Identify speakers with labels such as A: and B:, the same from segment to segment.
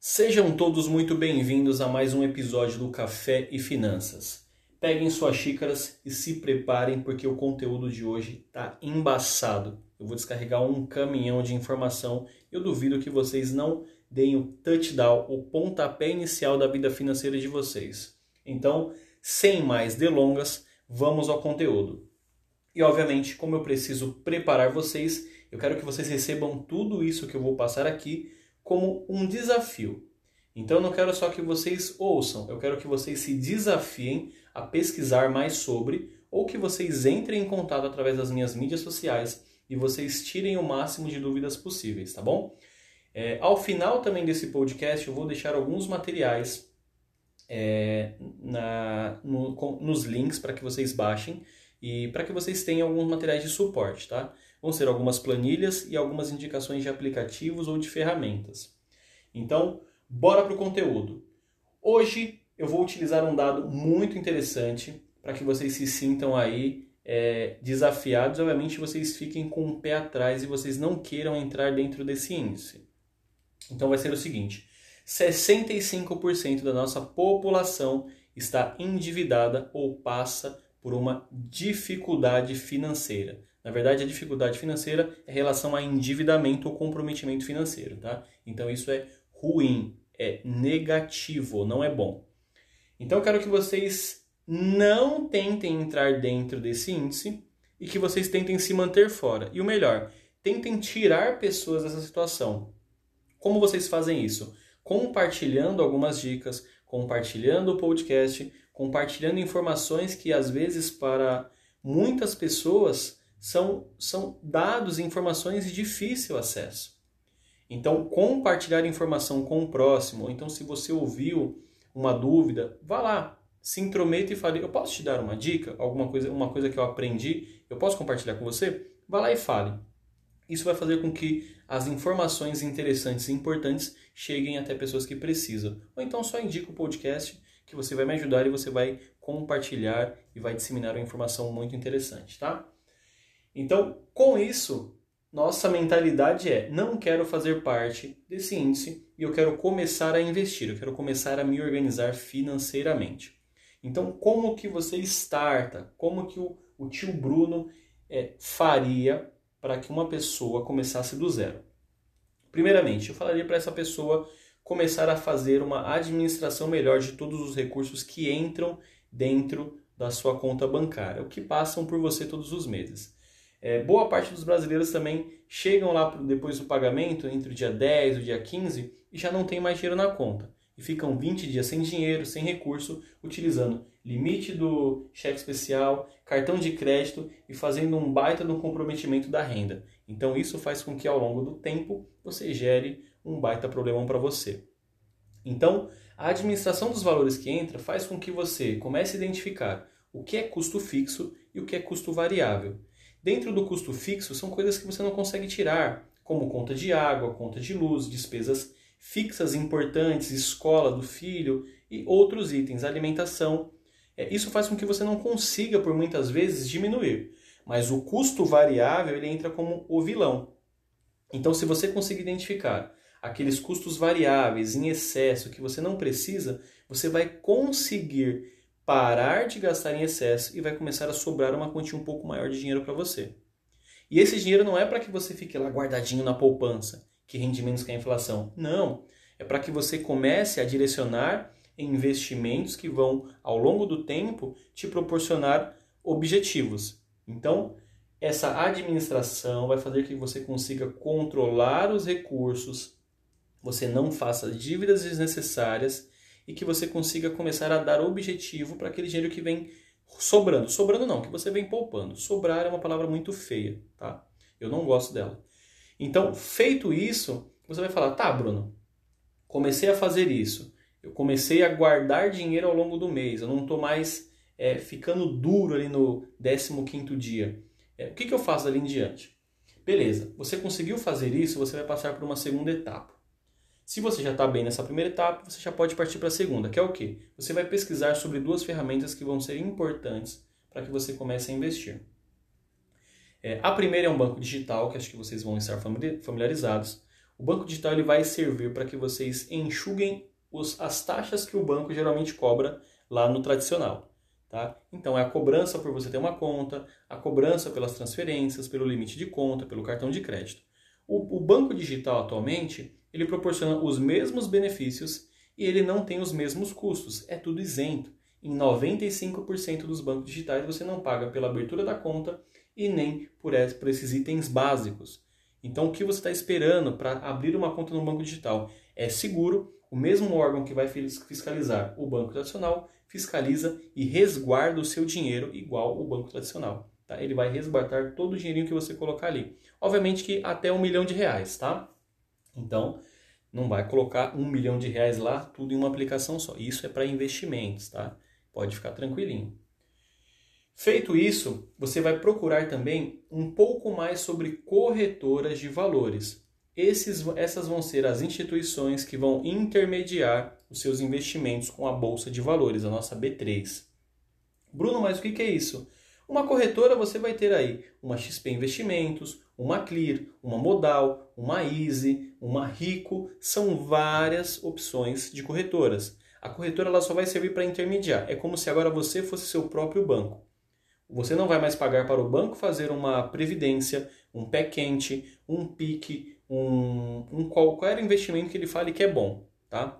A: Sejam todos muito bem-vindos a mais um episódio do Café e Finanças. Peguem suas xícaras e se preparem porque o conteúdo de hoje está embaçado. Eu vou descarregar um caminhão de informação. Eu duvido que vocês não deem o touchdown, o pontapé inicial da vida financeira de vocês. Então, sem mais delongas, vamos ao conteúdo. E obviamente, como eu preciso preparar vocês, eu quero que vocês recebam tudo isso que eu vou passar aqui como um desafio. Então não quero só que vocês ouçam, eu quero que vocês se desafiem a pesquisar mais sobre ou que vocês entrem em contato através das minhas mídias sociais e vocês tirem o máximo de dúvidas possíveis, tá bom? É, ao final também desse podcast eu vou deixar alguns materiais é, na, no, com, nos links para que vocês baixem e para que vocês tenham alguns materiais de suporte, tá? Vão ser algumas planilhas e algumas indicações de aplicativos ou de ferramentas. Então, bora para o conteúdo. Hoje eu vou utilizar um dado muito interessante para que vocês se sintam aí é, desafiados. Obviamente, vocês fiquem com o pé atrás e vocês não queiram entrar dentro desse índice. Então, vai ser o seguinte: 65% da nossa população está endividada ou passa por uma dificuldade financeira. Na verdade, a dificuldade financeira é relação a endividamento ou comprometimento financeiro, tá? Então isso é ruim, é negativo, não é bom. Então eu quero que vocês não tentem entrar dentro desse índice e que vocês tentem se manter fora. E o melhor, tentem tirar pessoas dessa situação. Como vocês fazem isso? Compartilhando algumas dicas, compartilhando o podcast, compartilhando informações que às vezes para muitas pessoas são, são dados e informações de difícil acesso. Então, compartilhar informação com o próximo, então se você ouviu uma dúvida, vá lá, se intrometa e fale, eu posso te dar uma dica, alguma coisa, uma coisa que eu aprendi, eu posso compartilhar com você? Vá lá e fale. Isso vai fazer com que as informações interessantes e importantes cheguem até pessoas que precisam. Ou então só indica o podcast que você vai me ajudar e você vai compartilhar e vai disseminar uma informação muito interessante, tá? Então, com isso, nossa mentalidade é: não quero fazer parte desse índice e eu quero começar a investir, eu quero começar a me organizar financeiramente. Então, como que você starta? Como que o, o tio Bruno é, faria para que uma pessoa começasse do zero? Primeiramente, eu falaria para essa pessoa começar a fazer uma administração melhor de todos os recursos que entram dentro da sua conta bancária, o que passam por você todos os meses. É, boa parte dos brasileiros também chegam lá depois do pagamento, entre o dia 10 e o dia 15, e já não tem mais dinheiro na conta. E ficam 20 dias sem dinheiro, sem recurso, utilizando limite do cheque especial, cartão de crédito e fazendo um baita no comprometimento da renda. Então isso faz com que ao longo do tempo você gere um baita problemão para você. Então, a administração dos valores que entra faz com que você comece a identificar o que é custo fixo e o que é custo variável. Dentro do custo fixo são coisas que você não consegue tirar, como conta de água, conta de luz, despesas fixas importantes, escola do filho e outros itens, alimentação. É, isso faz com que você não consiga, por muitas vezes, diminuir. Mas o custo variável ele entra como o vilão. Então, se você conseguir identificar aqueles custos variáveis em excesso que você não precisa, você vai conseguir parar de gastar em excesso e vai começar a sobrar uma quantia um pouco maior de dinheiro para você. E esse dinheiro não é para que você fique lá guardadinho na poupança, que rende menos que a inflação. Não. É para que você comece a direcionar em investimentos que vão, ao longo do tempo, te proporcionar objetivos. Então, essa administração vai fazer que você consiga controlar os recursos, você não faça dívidas desnecessárias e que você consiga começar a dar objetivo para aquele dinheiro que vem sobrando. Sobrando não, que você vem poupando. Sobrar é uma palavra muito feia, tá? Eu não gosto dela. Então, feito isso, você vai falar: tá, Bruno, comecei a fazer isso. Eu comecei a guardar dinheiro ao longo do mês. Eu não estou mais é, ficando duro ali no 15 dia. É, o que, que eu faço dali em diante? Beleza, você conseguiu fazer isso, você vai passar por uma segunda etapa. Se você já está bem nessa primeira etapa, você já pode partir para a segunda, que é o quê? Você vai pesquisar sobre duas ferramentas que vão ser importantes para que você comece a investir. É, a primeira é um banco digital, que acho que vocês vão estar familiarizados. O banco digital ele vai servir para que vocês enxuguem os, as taxas que o banco geralmente cobra lá no tradicional. Tá? Então é a cobrança por você ter uma conta, a cobrança pelas transferências, pelo limite de conta, pelo cartão de crédito. O, o banco digital atualmente ele proporciona os mesmos benefícios e ele não tem os mesmos custos. É tudo isento. Em 95% dos bancos digitais você não paga pela abertura da conta e nem por esses itens básicos. Então, o que você está esperando para abrir uma conta no banco digital? É seguro, o mesmo órgão que vai fiscalizar o banco tradicional fiscaliza e resguarda o seu dinheiro igual o banco tradicional. Tá? Ele vai resguardar todo o dinheirinho que você colocar ali. Obviamente que até um milhão de reais, tá? Então, não vai colocar um milhão de reais lá, tudo em uma aplicação só. Isso é para investimentos, tá? Pode ficar tranquilinho. Feito isso, você vai procurar também um pouco mais sobre corretoras de valores. Esses, essas vão ser as instituições que vão intermediar os seus investimentos com a Bolsa de Valores, a nossa B3. Bruno, mas o que é isso? Uma corretora você vai ter aí uma XP Investimentos, uma Clear, uma Modal, uma Easy, uma Rico, são várias opções de corretoras. A corretora ela só vai servir para intermediar. É como se agora você fosse seu próprio banco. Você não vai mais pagar para o banco fazer uma previdência, um pé quente, um pique, um, um qualquer investimento que ele fale que é bom, tá?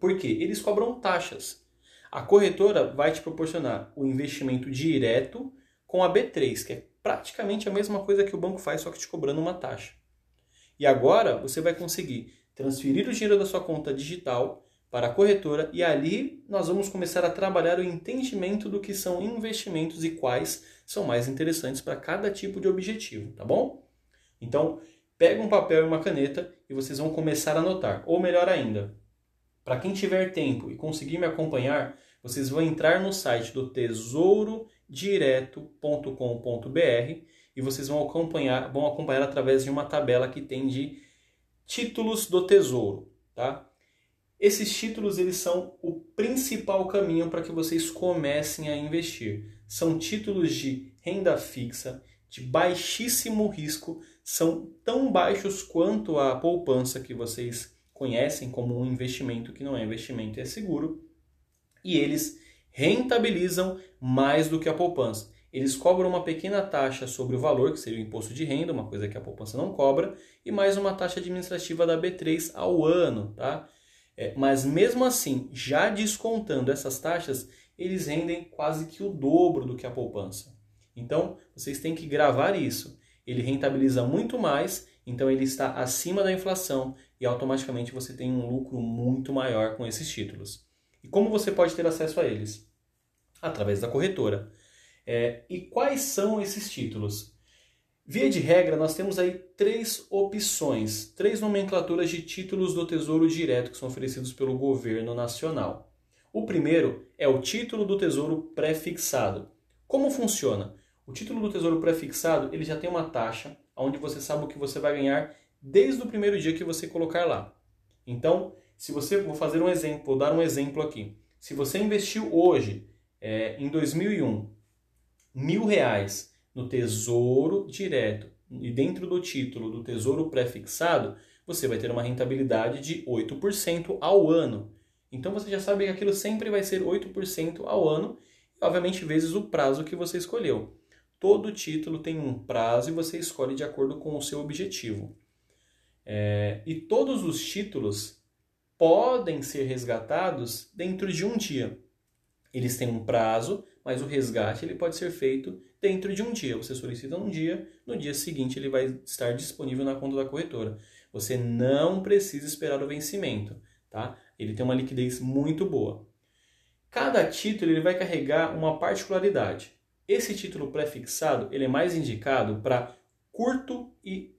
A: Por quê? Eles cobram taxas. A corretora vai te proporcionar o investimento direto com a B3, que é praticamente a mesma coisa que o banco faz, só que te cobrando uma taxa. E agora você vai conseguir transferir o dinheiro da sua conta digital para a corretora e ali nós vamos começar a trabalhar o entendimento do que são investimentos e quais são mais interessantes para cada tipo de objetivo, tá bom? Então, pega um papel e uma caneta e vocês vão começar a anotar. Ou melhor ainda, para quem tiver tempo e conseguir me acompanhar, vocês vão entrar no site do tesourodireto.com.br e vocês vão acompanhar, vão acompanhar através de uma tabela que tem de títulos do tesouro, tá? Esses títulos eles são o principal caminho para que vocês comecem a investir. São títulos de renda fixa, de baixíssimo risco, são tão baixos quanto a poupança que vocês conhecem como um investimento que não é investimento é seguro, e eles rentabilizam mais do que a poupança. Eles cobram uma pequena taxa sobre o valor, que seria o imposto de renda, uma coisa que a poupança não cobra, e mais uma taxa administrativa da B3 ao ano, tá? É, mas mesmo assim, já descontando essas taxas, eles rendem quase que o dobro do que a poupança. Então, vocês têm que gravar isso. Ele rentabiliza muito mais, então ele está acima da inflação e automaticamente você tem um lucro muito maior com esses títulos. E como você pode ter acesso a eles? Através da corretora. É, e quais são esses títulos? Via de regra, nós temos aí três opções, três nomenclaturas de títulos do Tesouro Direto que são oferecidos pelo governo nacional. O primeiro é o título do Tesouro pré-fixado. Como funciona? O título do Tesouro pré-fixado ele já tem uma taxa onde você sabe o que você vai ganhar desde o primeiro dia que você colocar lá. Então, se você vou fazer um exemplo, vou dar um exemplo aqui. Se você investiu hoje, é, em 2001, mil reais no Tesouro Direto e dentro do título do Tesouro Prefixado, você vai ter uma rentabilidade de 8% ao ano. Então você já sabe que aquilo sempre vai ser 8% ao ano, e obviamente vezes o prazo que você escolheu. Todo título tem um prazo e você escolhe de acordo com o seu objetivo. É, e todos os títulos podem ser resgatados dentro de um dia. Eles têm um prazo, mas o resgate ele pode ser feito dentro de um dia. Você solicita um dia, no dia seguinte ele vai estar disponível na conta da corretora. Você não precisa esperar o vencimento, tá? Ele tem uma liquidez muito boa. Cada título ele vai carregar uma particularidade. Esse título pré-fixado ele é mais indicado para curto e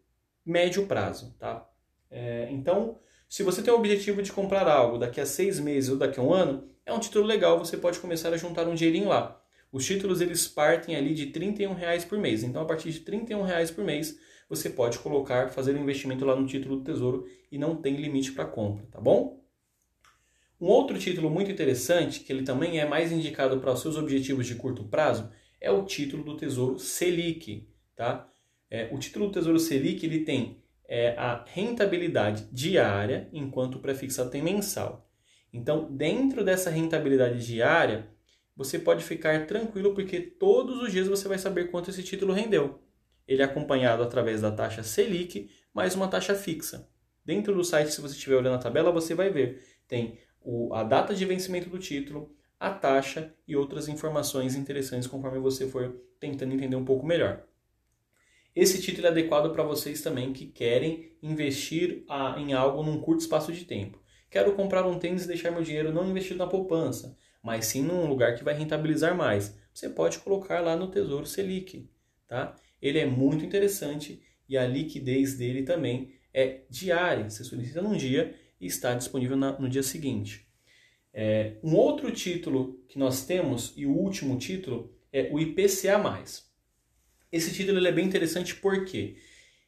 A: médio prazo, tá? É, então, se você tem o objetivo de comprar algo daqui a seis meses ou daqui a um ano, é um título legal, você pode começar a juntar um dinheirinho lá. Os títulos eles partem ali de 31 reais por mês. Então, a partir de 31 reais por mês, você pode colocar, fazer um investimento lá no título do Tesouro e não tem limite para compra, tá bom? Um outro título muito interessante, que ele também é mais indicado para os seus objetivos de curto prazo, é o título do Tesouro Selic, tá? É, o título do Tesouro Selic ele tem é a rentabilidade diária, enquanto o prefixado tem mensal. Então, dentro dessa rentabilidade diária, você pode ficar tranquilo porque todos os dias você vai saber quanto esse título rendeu. Ele é acompanhado através da taxa Selic mais uma taxa fixa. Dentro do site, se você estiver olhando a tabela, você vai ver. Tem o, a data de vencimento do título, a taxa e outras informações interessantes conforme você for tentando entender um pouco melhor. Esse título é adequado para vocês também que querem investir em algo num curto espaço de tempo. Quero comprar um tênis e deixar meu dinheiro não investido na poupança, mas sim num lugar que vai rentabilizar mais. Você pode colocar lá no Tesouro Selic, tá? Ele é muito interessante e a liquidez dele também é diária. Você solicita num dia e está disponível no dia seguinte. É, um outro título que nós temos, e o último título, é o IPCA+. Esse título é bem interessante porque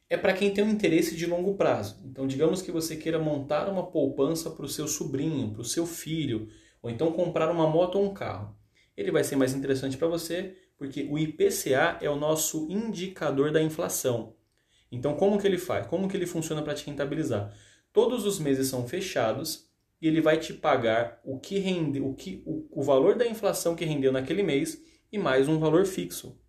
A: é para quem tem um interesse de longo prazo. Então, digamos que você queira montar uma poupança para o seu sobrinho, para o seu filho, ou então comprar uma moto ou um carro. Ele vai ser mais interessante para você porque o IPCA é o nosso indicador da inflação. Então, como que ele faz? Como que ele funciona para te rentabilizar? Todos os meses são fechados e ele vai te pagar o que rende, o que o, o valor da inflação que rendeu naquele mês e mais um valor fixo.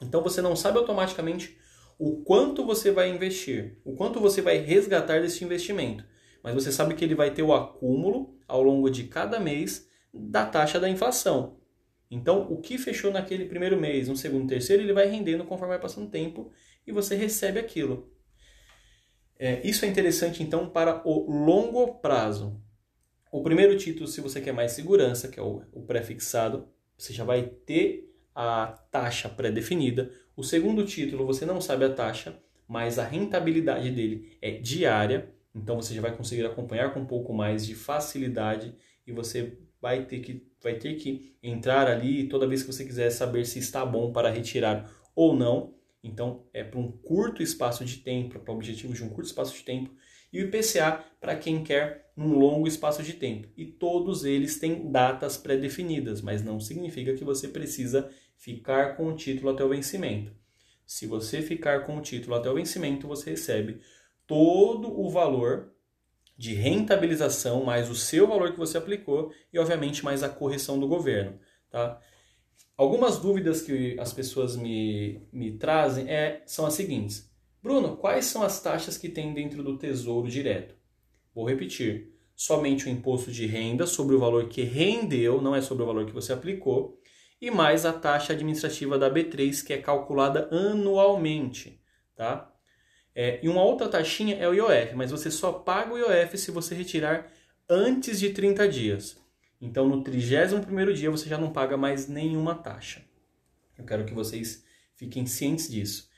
A: Então você não sabe automaticamente o quanto você vai investir, o quanto você vai resgatar desse investimento, mas você sabe que ele vai ter o acúmulo ao longo de cada mês da taxa da inflação. Então, o que fechou naquele primeiro mês, no segundo, terceiro, ele vai rendendo conforme vai passando o tempo e você recebe aquilo. É, isso é interessante, então, para o longo prazo. O primeiro título, se você quer mais segurança, que é o, o prefixado, você já vai ter a taxa pré-definida. O segundo título, você não sabe a taxa, mas a rentabilidade dele é diária, então você já vai conseguir acompanhar com um pouco mais de facilidade e você vai ter que, vai ter que entrar ali toda vez que você quiser saber se está bom para retirar ou não. Então, é para um curto espaço de tempo, para objetivos de um curto espaço de tempo, e o IPCA para quem quer um longo espaço de tempo. E todos eles têm datas pré-definidas, mas não significa que você precisa ficar com o título até o vencimento. Se você ficar com o título até o vencimento, você recebe todo o valor de rentabilização mais o seu valor que você aplicou e, obviamente, mais a correção do governo. Tá? Algumas dúvidas que as pessoas me, me trazem é, são as seguintes. Bruno, quais são as taxas que tem dentro do Tesouro Direto? Vou repetir. Somente o imposto de renda sobre o valor que rendeu, não é sobre o valor que você aplicou, e mais a taxa administrativa da B3, que é calculada anualmente, tá? É, e uma outra taxinha é o IOF, mas você só paga o IOF se você retirar antes de 30 dias. Então, no 31º dia, você já não paga mais nenhuma taxa. Eu quero que vocês fiquem cientes disso.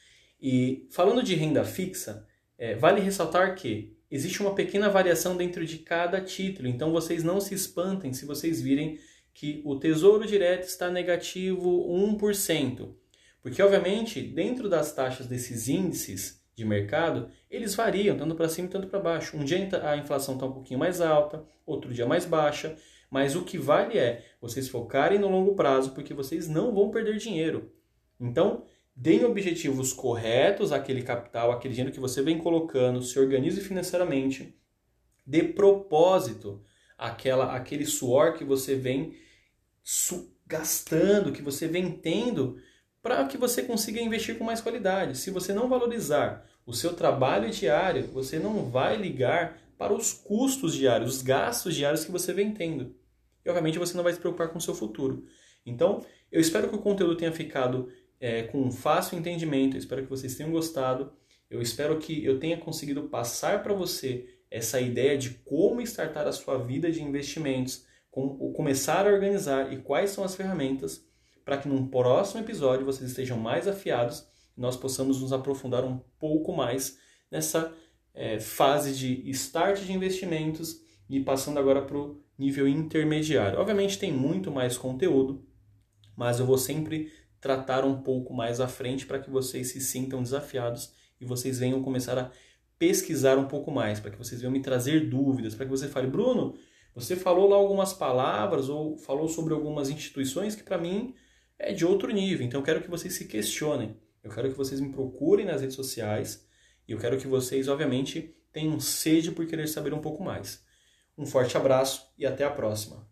A: E falando de renda fixa, é, vale ressaltar que existe uma pequena variação dentro de cada título, então vocês não se espantem se vocês virem que o Tesouro Direto está negativo 1%. Porque, obviamente, dentro das taxas desses índices de mercado, eles variam, tanto para cima tanto para baixo. Um dia a inflação está um pouquinho mais alta, outro dia mais baixa, mas o que vale é vocês focarem no longo prazo, porque vocês não vão perder dinheiro. Então, deem objetivos corretos àquele capital, aquele dinheiro que você vem colocando, se organize financeiramente, dê propósito aquela, aquele suor que você vem gastando, que você vem tendo, para que você consiga investir com mais qualidade. Se você não valorizar o seu trabalho diário, você não vai ligar para os custos diários, os gastos diários que você vem tendo. E obviamente você não vai se preocupar com o seu futuro. Então, eu espero que o conteúdo tenha ficado é, com um fácil entendimento, eu espero que vocês tenham gostado. Eu espero que eu tenha conseguido passar para você essa ideia de como startar a sua vida de investimentos, como começar a organizar e quais são as ferramentas para que num próximo episódio vocês estejam mais afiados e nós possamos nos aprofundar um pouco mais nessa é, fase de start de investimentos e passando agora para o nível intermediário. Obviamente tem muito mais conteúdo, mas eu vou sempre tratar um pouco mais à frente para que vocês se sintam desafiados e vocês venham começar a pesquisar um pouco mais, para que vocês venham me trazer dúvidas, para que você fale, Bruno, você falou lá algumas palavras ou falou sobre algumas instituições que para mim é de outro nível, então eu quero que vocês se questionem. Eu quero que vocês me procurem nas redes sociais E eu quero que vocês, obviamente, tenham sede por querer saber um pouco mais. Um forte abraço e até a próxima.